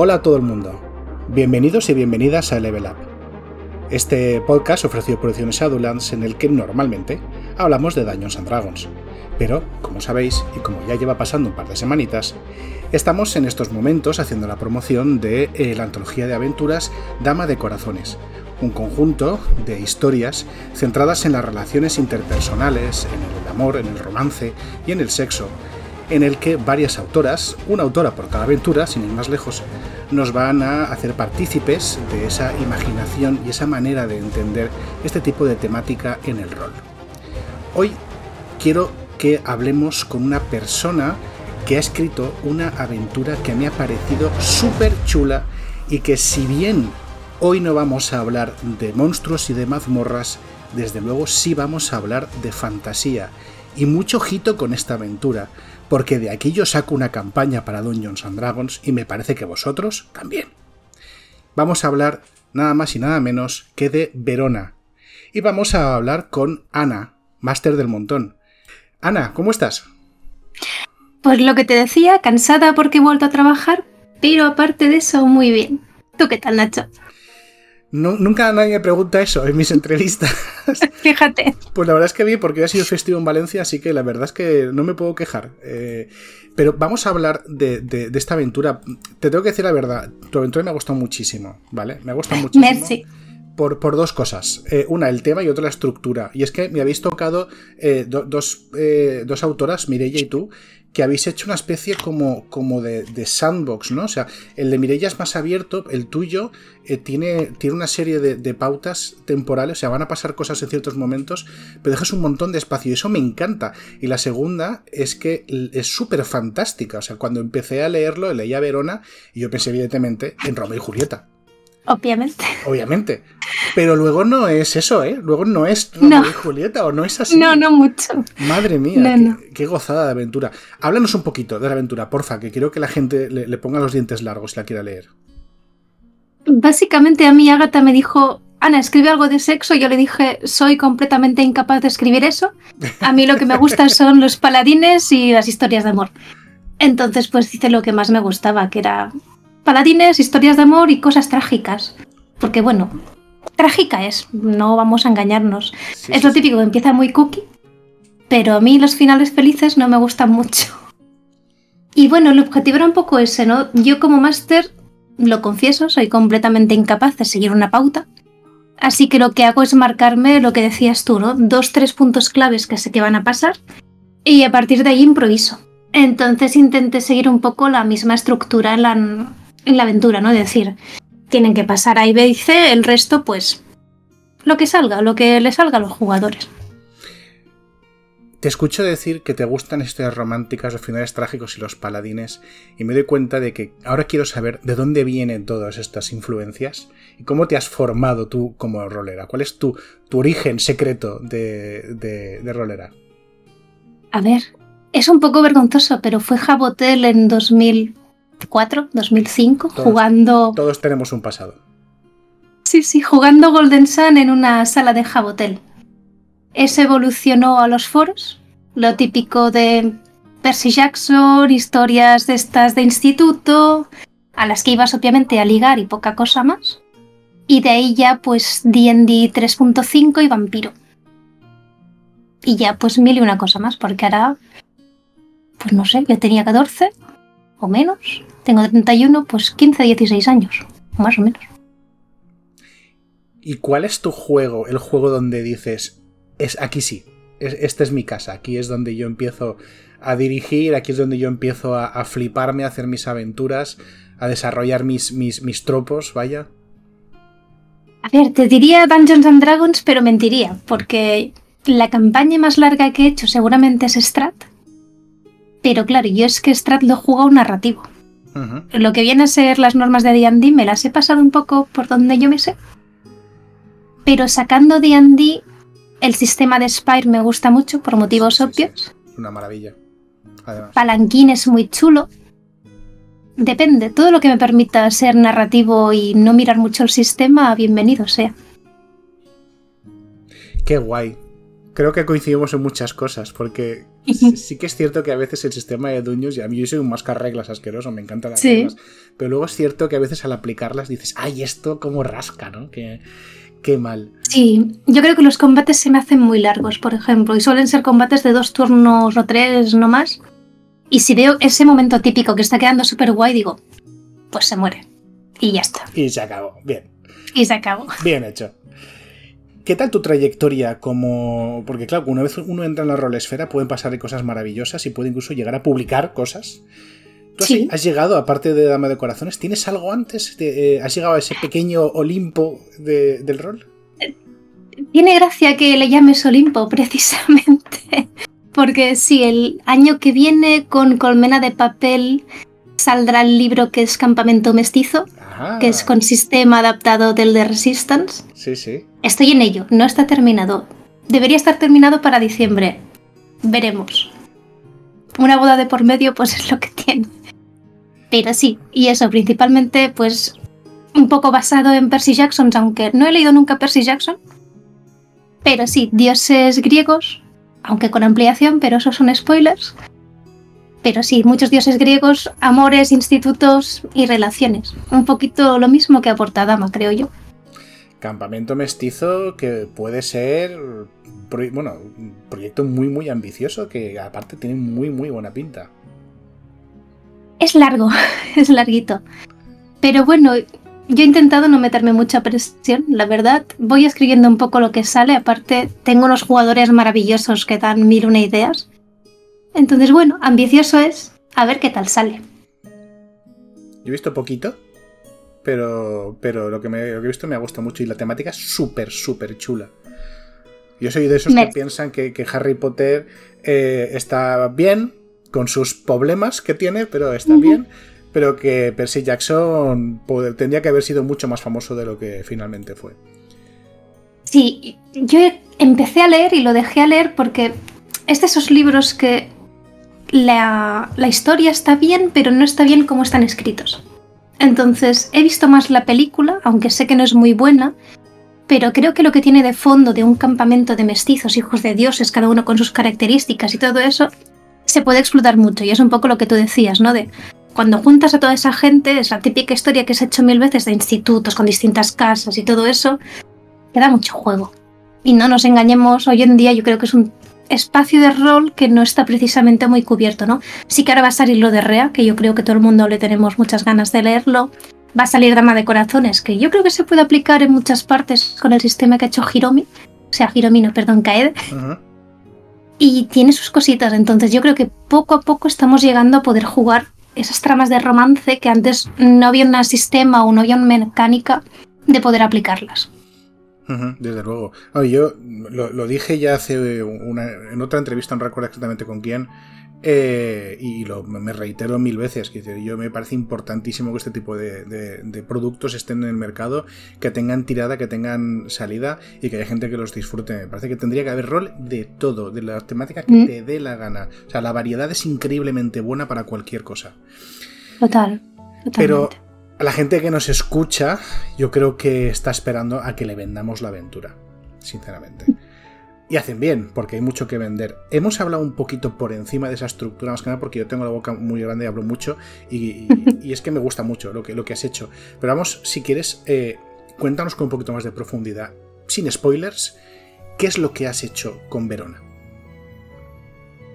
Hola a todo el mundo. Bienvenidos y bienvenidas a Level Up. Este podcast ofrecido por Ediciones en el que normalmente hablamos de Dungeons and Dragons. Pero, como sabéis, y como ya lleva pasando un par de semanitas, estamos en estos momentos haciendo la promoción de eh, la antología de aventuras Dama de Corazones, un conjunto de historias centradas en las relaciones interpersonales, en el amor, en el romance y en el sexo, en el que varias autoras, una autora por cada aventura, sin ir más lejos, nos van a hacer partícipes de esa imaginación y esa manera de entender este tipo de temática en el rol. Hoy quiero que hablemos con una persona que ha escrito una aventura que me ha parecido súper chula y que si bien hoy no vamos a hablar de monstruos y de mazmorras, desde luego sí vamos a hablar de fantasía. Y mucho ojito con esta aventura, porque de aquí yo saco una campaña para Dungeons and Dragons y me parece que vosotros también. Vamos a hablar nada más y nada menos que de Verona. Y vamos a hablar con Ana, máster del montón. Ana, ¿cómo estás? Pues lo que te decía, cansada porque he vuelto a trabajar, pero aparte de eso, muy bien. ¿Tú qué tal, Nacho? Nunca nadie me pregunta eso en mis entrevistas. Fíjate. Pues la verdad es que bien, porque ha sido festivo en Valencia, así que la verdad es que no me puedo quejar. Eh, pero vamos a hablar de, esta aventura. Te tengo que decir la verdad, tu aventura me ha gustado muchísimo, ¿vale? Me ha gustado muchísimo. Merci. Por, por, dos cosas. Eh, una, el tema y otra, la estructura. Y es que me habéis tocado eh, dos, dos, autoras, Mireia y tú, que habéis hecho una especie como, como de, sandbox, ¿no? O sea, el de Mireia es más abierto, el tuyo eh, tiene, tiene una serie de, pautas temporales, o sea, van a pasar cosas en ciertos momentos, pero dejas un montón de espacio y eso me encanta. Y la segunda es que es súper fantástica, o sea, cuando empecé a leerlo, leía Verona y yo pensé evidentemente en Romeo y Julieta. Obviamente. Obviamente. Pero luego no es eso, ¿eh? Luego no es Romeo y Julieta, o no es así. No, no mucho. Madre mía, qué, gozada de aventura. Háblanos un poquito de la aventura, porfa, que quiero que la gente le, ponga los dientes largos si la quiera leer. Básicamente a mí Agatha me dijo, Ana, escribe algo de sexo. Yo le dije, soy completamente incapaz de escribir eso. A mí lo que me gusta son los paladines y las historias de amor. Entonces, pues hice lo que más me gustaba, que era paladines, historias de amor y cosas trágicas. Porque bueno, trágica es, no vamos a engañarnos. es lo típico, empieza muy cookie, pero a mí los finales felices no me gustan mucho. Y bueno, el objetivo era un poco ese, ¿no? Yo como máster, lo confieso, soy completamente incapaz de seguir una pauta. Así que lo que hago es marcarme lo que decías tú, ¿no? Dos, tres puntos claves que sé que van a pasar y a partir de ahí improviso. Entonces intenté seguir un poco la misma estructura en la, en la aventura, ¿no? Es decir, tienen que pasar A y B y C, el resto, pues, lo que salga, lo que le salga a los jugadores. Te escucho decir que te gustan historias románticas, los finales trágicos y los paladines, y me doy cuenta de que ahora quiero saber de dónde vienen todas estas influencias y cómo te has formado tú como rolera. ¿Cuál es tu, tu origen secreto de, de, de rolera? A ver, es un poco vergonzoso, pero fue Jabotel en 2000, 2004, 2005, jugando... Todos tenemos un pasado. Sí, sí, jugando Golden Sun en una sala de Jabotel. Eso evolucionó a los foros, lo típico de Percy Jackson, historias de estas de instituto, a las que ibas obviamente a ligar y poca cosa más. Y de ahí ya pues D&D 3.5 y vampiro. Y ya pues mil y una cosa más, porque ahora, pues no sé, yo tenía 14 o menos. Tengo 31, pues 15, 16 años, más o menos. ¿Y cuál es tu juego? El juego donde dices, es aquí sí, esta es mi casa, aquí es donde yo empiezo a dirigir, aquí es donde yo empiezo a, fliparme, a hacer mis aventuras, a desarrollar mis, mis, mis tropos, vaya. A ver, te diría Dungeons and Dragons, pero mentiría, porque la campaña más larga que he hecho seguramente es Strat. Pero claro, yo es que Strat lo juego un narrativo. Lo que viene a ser las normas de D&D me las he pasado un poco por donde yo me sé. Pero sacando D&D, el sistema de Spire me gusta mucho por motivos obvios. Una maravilla. Palanquín es muy chulo. Depende, todo lo que me permita ser narrativo y no mirar mucho el sistema, bienvenido sea. Qué guay. Creo que coincidimos en muchas cosas, porque sí que es cierto que a veces el sistema de dueños, y a mí yo soy un mascar reglas asqueroso, me encantan las reglas, pero luego es cierto que a veces al aplicarlas dices, ay, esto como rasca, ¿no? Que, qué mal. Sí, yo creo que los combates se me hacen muy largos, por ejemplo, y suelen ser combates de dos turnos o tres, no más. Y si veo ese momento típico que está quedando súper guay, digo, pues se muere. Y ya está. Y se acabó. Bien. Y se acabó. Bien hecho. ¿Qué tal tu trayectoria como...? Porque claro, una vez uno entra en la rolesfera pueden pasar cosas maravillosas y puede incluso llegar a publicar cosas. ¿Tú has, llegado, aparte de Dama de Corazones, tienes algo antes? Eh, ¿Has llegado a ese pequeño Olimpo del rol? Tiene gracia que le llames Olimpo, precisamente. Porque sí, el año que viene con Colmena de Papel saldrá el libro que es Campamento Mestizo, que es con sistema adaptado del de Resistance. Sí, sí. Estoy en ello, no está terminado. Debería estar terminado para diciembre. Veremos. Una boda de por medio, pues es lo que tiene. Pero sí, y eso, principalmente, pues un poco basado en Percy Jackson, aunque no he leído nunca Percy Jackson. Pero sí, dioses griegos, aunque con ampliación, pero esos son spoilers. Pero sí, muchos dioses griegos, amores, institutos y relaciones. Un poquito lo mismo que aporta Dama, creo yo. Campamento mestizo que puede ser, bueno, un proyecto muy, muy ambicioso que aparte tiene muy, muy buena pinta. Es largo, es larguito. Pero bueno, yo he intentado no meterme mucha presión, la verdad. Voy escribiendo un poco lo que sale. Aparte, tengo unos jugadores maravillosos que dan mil una ideas. Entonces, bueno, ambicioso es a ver qué tal sale. Yo he visto poquito, pero, pero lo, que me, he visto me ha gustado mucho y la temática es súper, súper chula. Yo soy de esos que piensan que, Harry Potter eh, está bien con sus problemas que tiene, pero está bien. Pero que Percy Jackson tendría que haber sido mucho más famoso de lo que finalmente fue. Sí, yo empecé a leer y lo dejé a leer porque es de esos libros que la, historia está bien, pero no está bien como están escritos. Entonces, he visto más la película, aunque sé que no es muy buena, pero creo que lo que tiene de fondo de un campamento de mestizos, hijos de dioses, cada uno con sus características y todo eso, se puede explotar mucho. Y es un poco lo que tú decías, ¿no? De cuando juntas a toda esa gente, es la típica historia que se ha hecho mil veces de institutos con distintas casas y todo eso, queda mucho juego. Y no nos engañemos, hoy en día yo creo que es un espacio de rol que no está precisamente muy cubierto, ¿no? Sí que ahora va a salir lo de Rea, que yo creo que todo el mundo le tenemos muchas ganas de leerlo. Va a salir Dama de Corazones, que yo creo que se puede aplicar en muchas partes con el sistema que ha hecho Hiromi. O sea, Hiromi, no, perdón, Kaede. Y tiene sus cositas, entonces yo creo que poco a poco estamos llegando a poder jugar esas tramas de romance que antes no había un sistema o no había una mecánica de poder aplicarlas desde luego. yo lo, dije ya hace una, en otra entrevista, no recuerdo exactamente con quién, eh, y lo, me reitero mil veces, que yo me parece importantísimo que este tipo de, productos estén en el mercado, que tengan tirada, que tengan salida y que haya gente que los disfrute. Me parece que tendría que haber rol de todo, de la temática que mm. te dé la gana. O sea, la variedad es increíblemente buena para cualquier cosa. Total. Pero la gente que nos escucha, yo creo que está esperando a que le vendamos la aventura, sinceramente. Y hacen bien, porque hay mucho que vender. Hemos hablado un poquito por encima de esa estructura, más que nada porque yo tengo la boca muy grande y hablo mucho, y, es que me gusta mucho lo que, lo que has hecho. Pero vamos, si quieres, eh, cuéntanos con un poquito más de profundidad, sin spoilers, ¿qué es lo que has hecho con Verona?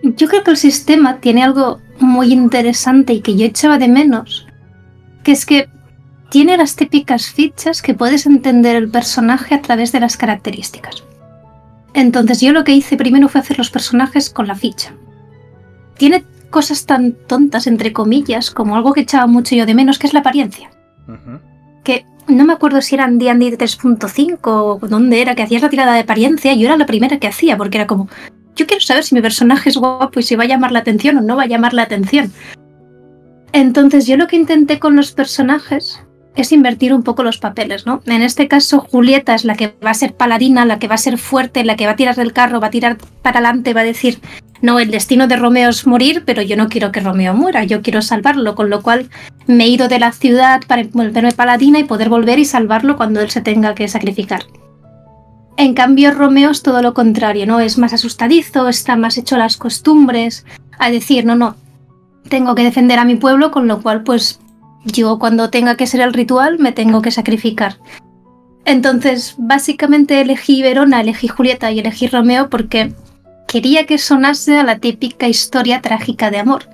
Yo creo que el sistema tiene algo muy interesante y que yo echaba de menos, que es que tiene las típicas fichas que puedes entender el personaje a través de las características. Entonces yo lo que hice primero fue hacer los personajes con la ficha. Tiene cosas tan tontas, entre comillas, como algo que echaba mucho yo de menos, que es la apariencia. Que no me acuerdo si eran D&D 3.5 o dónde era, que hacías la tirada de apariencia, y yo era la primera que hacía, porque era como, yo quiero saber si mi personaje es guapo y si va a llamar la atención o no va a llamar la atención. Entonces yo lo que intenté con los personajes es invertir un poco los papeles, ¿no? En este caso Julieta es la que va a ser paladina, la que va a ser fuerte, la que va a tirar del carro, va a tirar para adelante, va a decir, no, el destino de Romeo es morir, pero yo no quiero que Romeo muera, yo quiero salvarlo, con lo cual me he ido de la ciudad para volverme paladina y poder volver y salvarlo cuando él se tenga que sacrificar. En cambio, Romeo es todo lo contrario, ¿no? Es más asustadizo, está más hecho las costumbres, a decir, no, no, tengo que defender a mi pueblo, con lo cual, pues yo cuando tenga que ser el ritual me tengo que sacrificar. Entonces, básicamente elegí Verona, elegí Julieta y elegí Romeo porque quería que sonase a la típica historia trágica de amor.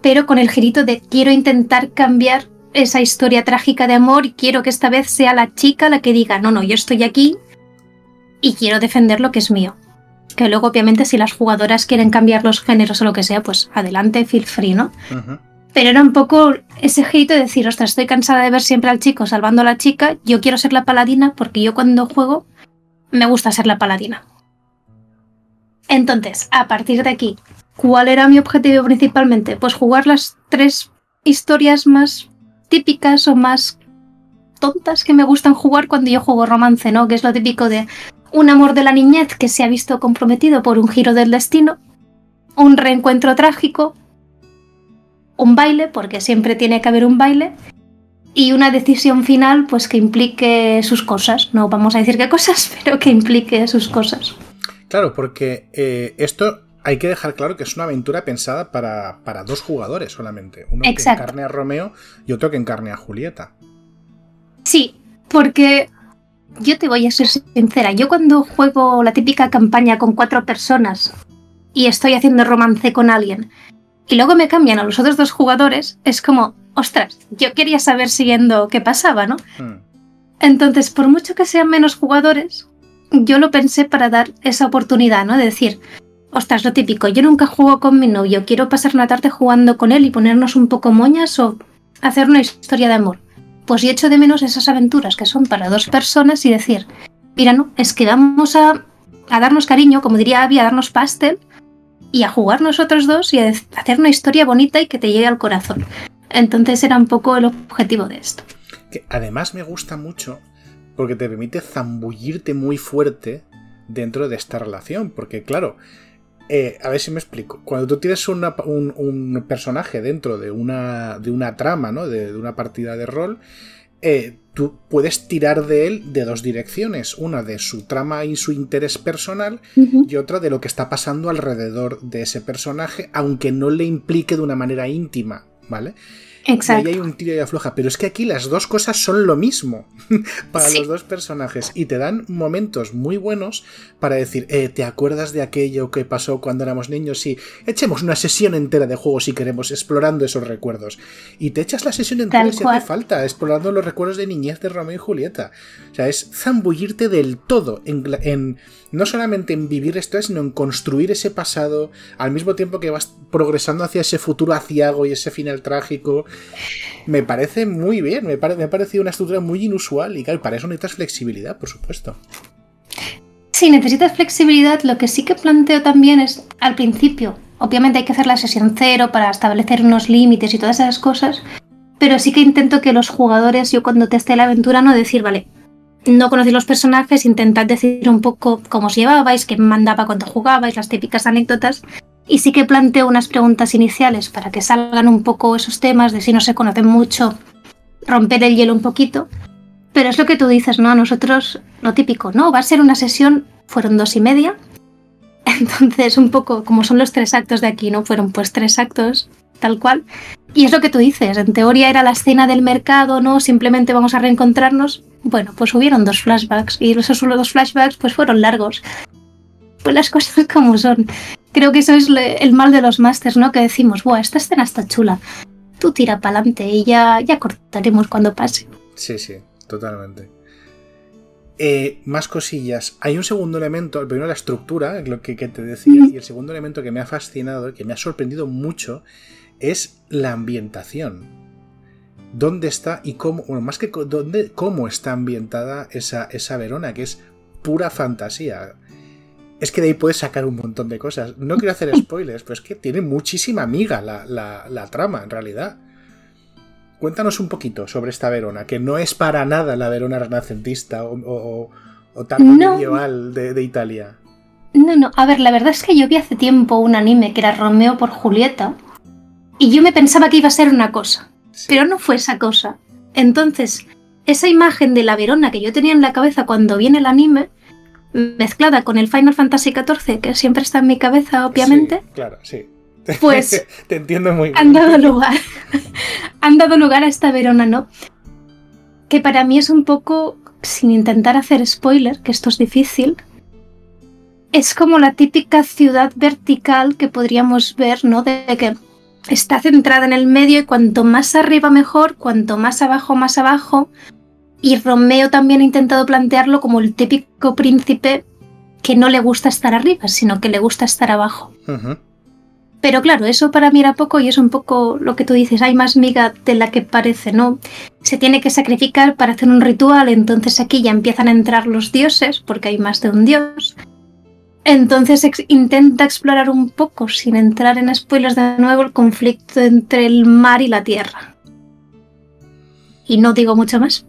Pero con el girito de quiero intentar cambiar esa historia trágica de amor y quiero que esta vez sea la chica la que diga, no, no, yo estoy aquí y quiero defender lo que es mío. Que luego, obviamente, si las jugadoras quieren cambiar los géneros o lo que sea, pues adelante, feel free, ¿no? Pero era un poco ese girito de decir, ostras, estoy cansada de ver siempre al chico salvando a la chica, yo quiero ser la paladina porque yo cuando juego me gusta ser la paladina. Entonces, a partir de aquí, ¿cuál era mi objetivo principalmente? Pues jugar las tres historias más típicas o más tontas que me gustan jugar cuando yo juego romance, ¿no? Que es lo típico de un amor de la niñez que se ha visto comprometido por un giro del destino, un reencuentro trágico, un baile, porque siempre tiene que haber un baile, y una decisión final pues que implique sus cosas. No vamos a decir qué cosas, pero que implique sus cosas. Claro, porque eh, esto hay que dejar claro que es una aventura pensada para, dos jugadores solamente. Uno que encarne a Romeo y otro que encarne a Julieta. Sí, porque yo te voy a ser sincera. Yo cuando juego la típica campaña con cuatro personas y estoy haciendo romance con alguien y luego me cambian a los otros dos jugadores, es como, ostras, yo quería saber siguiendo qué pasaba, ¿no? Hmm. Entonces, por mucho que sean menos jugadores, yo lo pensé para dar esa oportunidad, ¿no? De decir, ostras, lo típico, yo nunca juego con mi novio, quiero pasar una tarde jugando con él y ponernos un poco moñas o hacer una historia de amor. Pues yo echo de menos esas aventuras que son para dos personas y decir, mira, no, es que vamos a, a darnos cariño, como diría Abby, a darnos pastel y a jugar nosotros dos y a hacer una historia bonita y que te llegue al corazón. Entonces era un poco el objetivo de esto. Que además me gusta mucho porque te permite zambullirte muy fuerte dentro de esta relación. Porque claro, eh, a ver si me explico. Cuando tú tienes un, personaje dentro de una, de una trama, ¿no? De, de una partida de rol, eh, tú puedes tirar de él de dos direcciones, una de su trama y su interés personal y otra de lo que está pasando alrededor de ese personaje, aunque no le implique de una manera íntima, ¿vale? Exacto. Y ahí hay un tiro y afloja. Pero es que aquí las dos cosas son lo mismo para los dos personajes. Y te dan momentos muy buenos para decir, eh, ¿te acuerdas de aquello que pasó cuando éramos niños? Sí, echemos una sesión entera de juego si queremos, explorando esos recuerdos. Y te echas la sesión entera si hace falta, explorando los recuerdos de niñez de Romeo y Julieta. O sea, es zambullirte del todo en no solamente en vivir esto, sino en construir ese pasado al mismo tiempo que vas progresando hacia ese futuro aciago y ese final trágico. Me parece muy bien, me, ha parecido una estructura muy inusual y claro, para eso necesitas flexibilidad, por supuesto. Sí, necesitas flexibilidad. Lo que sí que planteo también es al principio. Obviamente hay que hacer la sesión cero para establecer unos límites y todas esas cosas. Pero sí que intento que los jugadores, yo cuando teste la aventura, no decir, vale, no conocéis los personajes, intentad decir un poco cómo os llevabais, qué mandaba cuando jugabais, las típicas anécdotas. Y sí que planteo unas preguntas iniciales para que salgan un poco esos temas de si no se conocen mucho, romper el hielo un poquito. Pero es lo que tú dices, ¿no? A nosotros, lo típico, ¿no? Va a ser una sesión, fueron dos y media. Entonces, un poco como son los tres actos de aquí, ¿no? Fueron pues tres actos tal cual. Y es lo que tú dices, en teoría era la escena del mercado, ¿no? Simplemente vamos a reencontrarnos. Bueno, pues hubieron dos flashbacks y esos dos flashbacks pues fueron largos. Pues las cosas como son. Creo que eso es el mal de los masters, ¿no? Que decimos, buah, esta escena está chula. Tú tira para adelante y ya, ya cortaremos cuando pase. Sí, sí, totalmente. Eh, más cosillas. Hay un segundo elemento, el primero la estructura, lo que, que te decía, y el segundo elemento que me ha fascinado, que me ha sorprendido mucho, es la ambientación. ¿Dónde está y cómo, bueno, más que dónde, cómo está ambientada esa, esa Verona, que es pura fantasía? Es que de ahí puedes sacar un montón de cosas. No quiero hacer spoilers, pero es que tiene muchísima amiga la, trama, en realidad. Cuéntanos un poquito sobre esta Verona, que no es para nada la Verona renacentista o, o, tan medieval de, de, Italia. No, no, a ver, la verdad es que yo vi hace tiempo un anime que era Romeo por Julieta, y yo me pensaba que iba a ser una cosa, pero no fue esa cosa. Entonces, esa imagen de la Verona que yo tenía en la cabeza cuando viene el anime, mezclada con el Final Fantasy XIV, que siempre está en mi cabeza, obviamente. Sí, claro, sí. Pues Te entiendo muy bien. han dado lugar. han dado lugar a esta Verona, ¿no? Que para mí es un poco, sin intentar hacer spoiler, que esto es difícil. Es como la típica ciudad vertical que podríamos ver, ¿no? De que está centrada en el medio y cuanto más arriba mejor, cuanto más abajo más abajo. Y Romeo también ha intentado plantearlo como el típico príncipe que no le gusta estar arriba, sino que le gusta estar abajo. Pero claro, eso para mí era poco y es un poco lo que tú dices, hay más miga de la que parece, ¿no? Se tiene que sacrificar para hacer un ritual, entonces aquí ya empiezan a entrar los dioses, porque hay más de un dios. Entonces ex- intenta explorar un poco, sin entrar en spoilers de nuevo, el conflicto entre el mar y la tierra. Y no digo mucho más,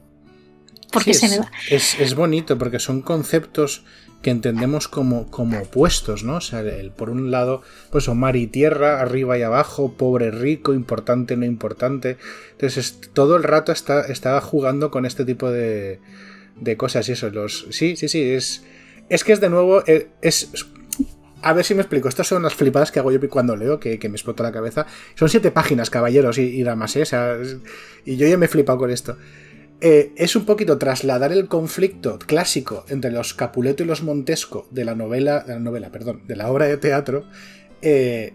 porque Sí, se es, me va. Es, es bonito porque son conceptos que entendemos como, como opuestos, ¿no? O sea, el, por un lado, pues o mar y tierra, arriba y abajo, pobre, rico, importante, no importante. Entonces, es- todo el rato está, está jugando con este tipo de, de cosas y eso. Los, sí, sí, sí, es, es que es de nuevo, eh, es... A ver si me explico. Estas son las flipadas que hago yo cuando leo, que, que me explota la cabeza. Son siete páginas, caballeros y, y damas, ¿eh? O sea, es- y yo ya me he flipado con esto eh, es un poquito trasladar el conflicto clásico entre los Capuleto y los Montesco de la novela, de la novela, perdón, de la obra de teatro, eh,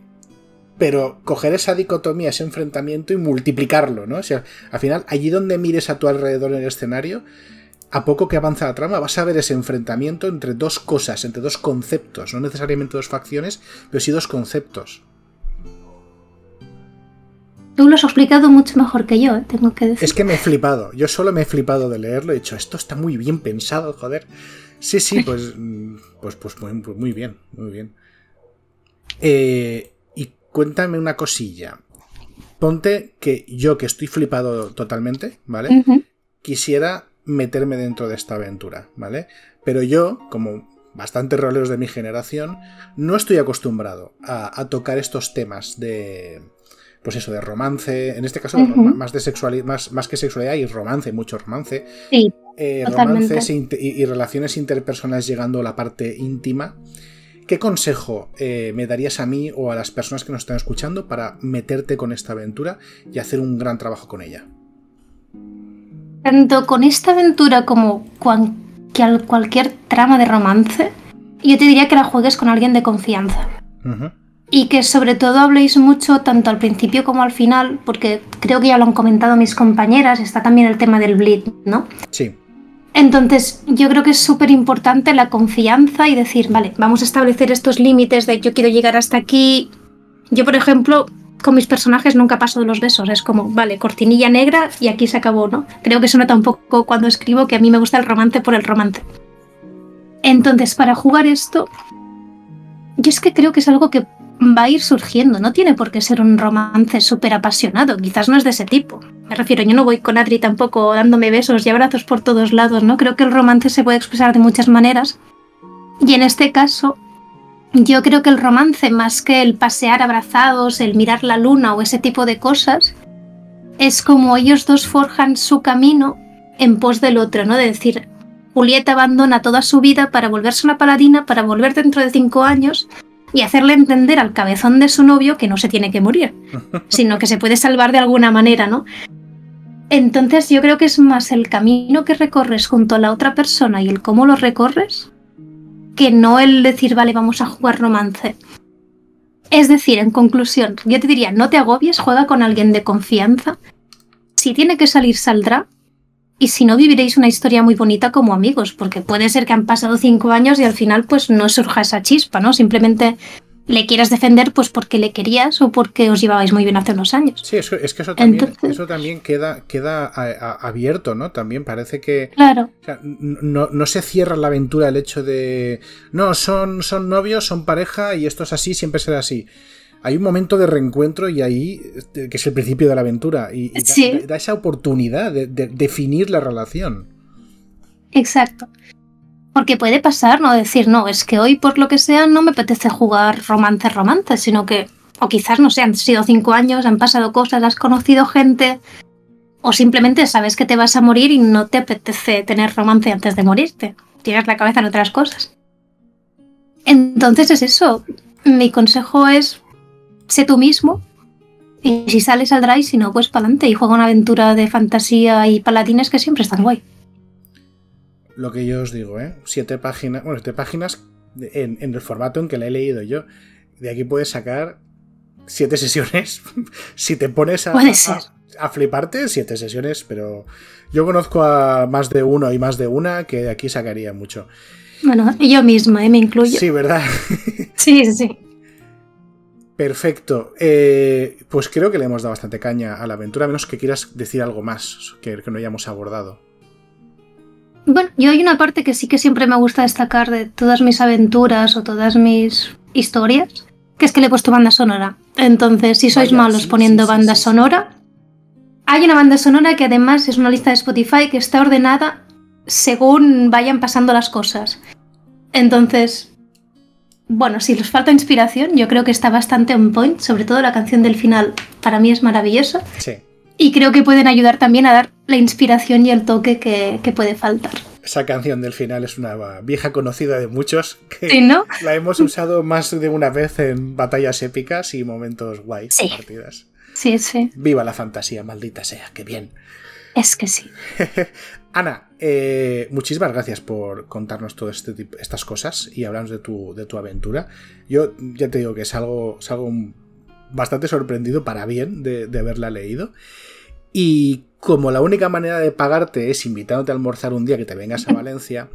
pero coger esa dicotomía, ese enfrentamiento y multiplicarlo, ¿no? O sea, al final, allí donde mires a tu alrededor en el escenario, a poco que avanza la trama, vas a ver ese enfrentamiento entre dos cosas, entre dos conceptos, no necesariamente dos facciones, pero sí dos conceptos. Tú lo has explicado mucho mejor que yo, tengo que decir. Es que me he flipado. Yo solo me he flipado de leerlo. He dicho, esto está muy bien pensado, joder. Sí, sí, pues. mm, Pues, pues muy, pues muy bien, muy bien. Eh, y cuéntame una cosilla. Ponte que yo, que estoy flipado totalmente, ¿vale? Quisiera meterme dentro de esta aventura, ¿vale? Pero yo, como bastantes roleros de mi generación, no estoy acostumbrado a, a tocar estos temas de. Pues eso, de romance. En este caso, más de sexualidad, más, más que sexualidad y romance, mucho romance. Sí, Eh, romances e y, y relaciones interpersonales llegando a la parte íntima. ¿Qué consejo eh, me darías a mí o a las personas que nos están escuchando para meterte con esta aventura y hacer un gran trabajo con ella? tanto con esta aventura como cuan- cualquier trama de romance, yo te diría que la juegues con alguien de confianza. Y que sobre todo habléis mucho tanto al principio como al final, porque creo que ya lo han comentado mis compañeras, está también el tema del bleed, ¿no? Sí. Entonces, yo creo que es súper importante la confianza y decir, vale, vamos a establecer estos límites de yo quiero llegar hasta aquí. Yo, por ejemplo, con mis personajes nunca paso de los besos. Es como, vale, cortinilla negra y aquí se acabó, ¿no? Creo que se nota un poco cuando escribo que a mí me gusta el romance por el romance. Entonces, para jugar esto, yo es que creo que es algo que va a ir surgiendo. No tiene por qué ser un romance súper apasionado. Quizás no es de ese tipo. Me refiero, yo no voy con Adri tampoco dándome besos y abrazos por todos lados, ¿no? Creo que el romance se puede expresar de muchas maneras. Y en este caso, yo creo que el romance, más que el pasear abrazados, el mirar la luna o ese tipo de cosas, es como ellos dos forjan su camino en pos del otro, ¿no? De decir, Julieta abandona toda su vida para volverse una paladina, para volver dentro de cinco años y hacerle entender al cabezón de su novio que no se tiene que morir, sino que se puede salvar de alguna manera, ¿no? Entonces yo creo que es más el camino que recorres junto a la otra persona y el cómo lo recorres que no el decir, vale, vamos a jugar romance. Es decir, en conclusión, yo te diría, no te agobies, juega con alguien de confianza. Si tiene que salir, saldrá. Y si no, viviréis una historia muy bonita como amigos, porque puede ser que han pasado cinco años y al final pues no surja esa chispa, ¿no? Simplemente le quieras defender pues porque le querías o porque os llevabais muy bien hace unos años. Sí, eso- es que eso también, Entonces- eso también queda, queda a- a- abierto, ¿no? También parece que Claro, o sea, no, no se cierra la aventura el hecho de. No, son, son novios, son pareja y esto es así, siempre será así. Hay un momento de reencuentro y ahí, este, que es el principio de la aventura, y, y da, Sí. da- da esa oportunidad de, de definir la relación. exacto. Porque puede pasar, ¿no? Decir, no, es que hoy por lo que sea no me apetece jugar romance, romance, sino que, o quizás, no sé, han sido cinco años, han pasado cosas, has conocido gente O simplemente sabes que te vas a morir y no te apetece tener romance antes de morirte. Tienes la cabeza en otras cosas. Entonces es eso. Mi consejo es, sé tú mismo. Y si sales, saldrá y si no, pues para adelante. Y juega una aventura de fantasía y paladines que siempre están guay. Lo que yo os digo, ¿eh? Siete páginas, bueno, siete páginas en, en el formato en que la he leído yo. De aquí puedes sacar siete sesiones. si te pones a, a, a, fliparte, siete sesiones, pero yo conozco a más de uno y más de una que de aquí sacaría mucho. Bueno, yo misma, ¿eh? me incluyo. Sí, ¿verdad? sí, sí. Perfecto. Eh, pues creo que le hemos dado bastante caña a la aventura, a menos que quieras decir algo más que, que no hayamos abordado. Bueno, yo hay una parte que sí que siempre me gusta destacar de todas mis aventuras o todas mis historias, que es que le he puesto banda sonora. Entonces, si sois Vaya, malos sí, poniendo sí, sí, banda sonora, hay una banda sonora que además es una lista de Spotify que está ordenada según vayan pasando las cosas. Entonces, bueno, si les falta inspiración, yo creo que está bastante on point, sobre todo la canción del final para mí es maravillosa Sí. y creo que pueden ayudar también a dar la inspiración y el toque que, que puede faltar. Esa canción del final es una vieja conocida de muchos que ¿Sí, no? la hemos usado más de una vez en batallas épicas y momentos guays Sí. partidas. Sí, sí, Viva la fantasía, maldita sea, qué bien. es que sí. Ana, eh, muchísimas gracias por contarnos todas este estas cosas y hablarnos de tu, aventura. Yo ya te digo que es algo, es algo bastante sorprendido para bien de, de haberla leído. Y como la única manera de pagarte es invitándote a almorzar un día que te vengas a Valencia,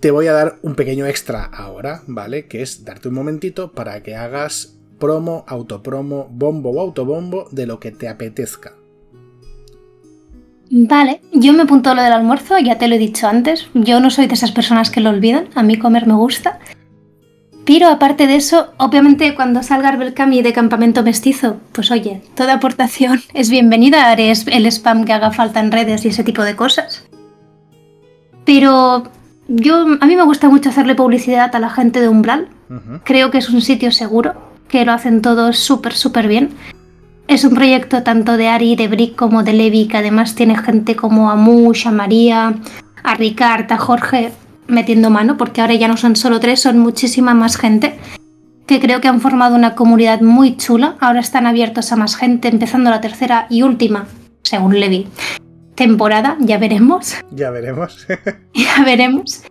te voy a dar un pequeño extra ahora, ¿vale? Que es darte un momentito para que hagas promo, autopromo, bombo o autobombo de lo que te apetezca. Vale, yo me apunto a lo del almuerzo, ya te lo he dicho antes, yo no soy de esas personas que lo olvidan, a mí comer me gusta. Pero aparte de eso, obviamente cuando salga Arbelcami de campamento mestizo, pues oye, toda aportación es bienvenida, haré el spam que haga falta en redes y ese tipo de cosas. Pero yo, a mí me gusta mucho hacerle publicidad a la gente de Umbral. Creo que es un sitio seguro, que lo hacen todos súper, súper bien. Es un proyecto tanto de Ari, de Brick como de Levi, que además tiene gente como a Mush, a María, a Ricard, a Jorge metiendo mano, porque ahora ya no son solo tres, son muchísima más gente, que creo que han formado una comunidad muy chula. Ahora están abiertos a más gente, empezando la tercera y última, según Levi, temporada, ya veremos. Ya veremos. Ya veremos.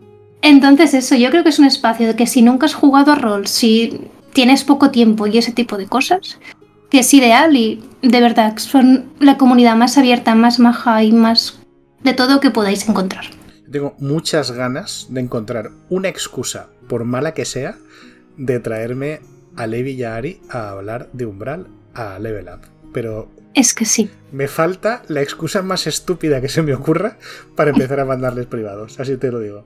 Entonces eso, yo creo que es un espacio de que si nunca has jugado a rol, si tienes poco tiempo y ese tipo de cosas, que es ideal y de verdad son la comunidad más abierta, más maja y más de todo que podáis encontrar. Tengo muchas ganas de encontrar una excusa, por mala que sea, de traerme a Levi y a Ari a hablar de Umbral a Level Up. Pero Es que sí. me falta la excusa más estúpida que se me ocurra para empezar a mandarles privados. Así te lo digo.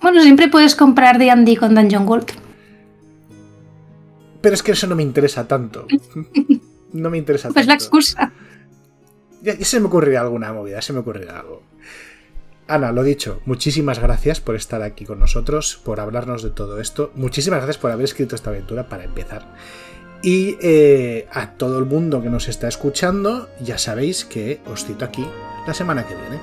Bueno, siempre puedes comprar D&D con Dungeon Gold. Pero es que eso no me interesa tanto. No me interesa Pues la tanto. excusa. Ya, ya se me ocurrirá alguna movida, se me ocurrirá algo. Ana, lo dicho, muchísimas gracias por estar aquí con nosotros, por hablarnos de todo esto. Muchísimas gracias por haber escrito esta aventura para empezar. Y eh, a todo el mundo que nos está escuchando, ya sabéis que os cito aquí la semana que viene.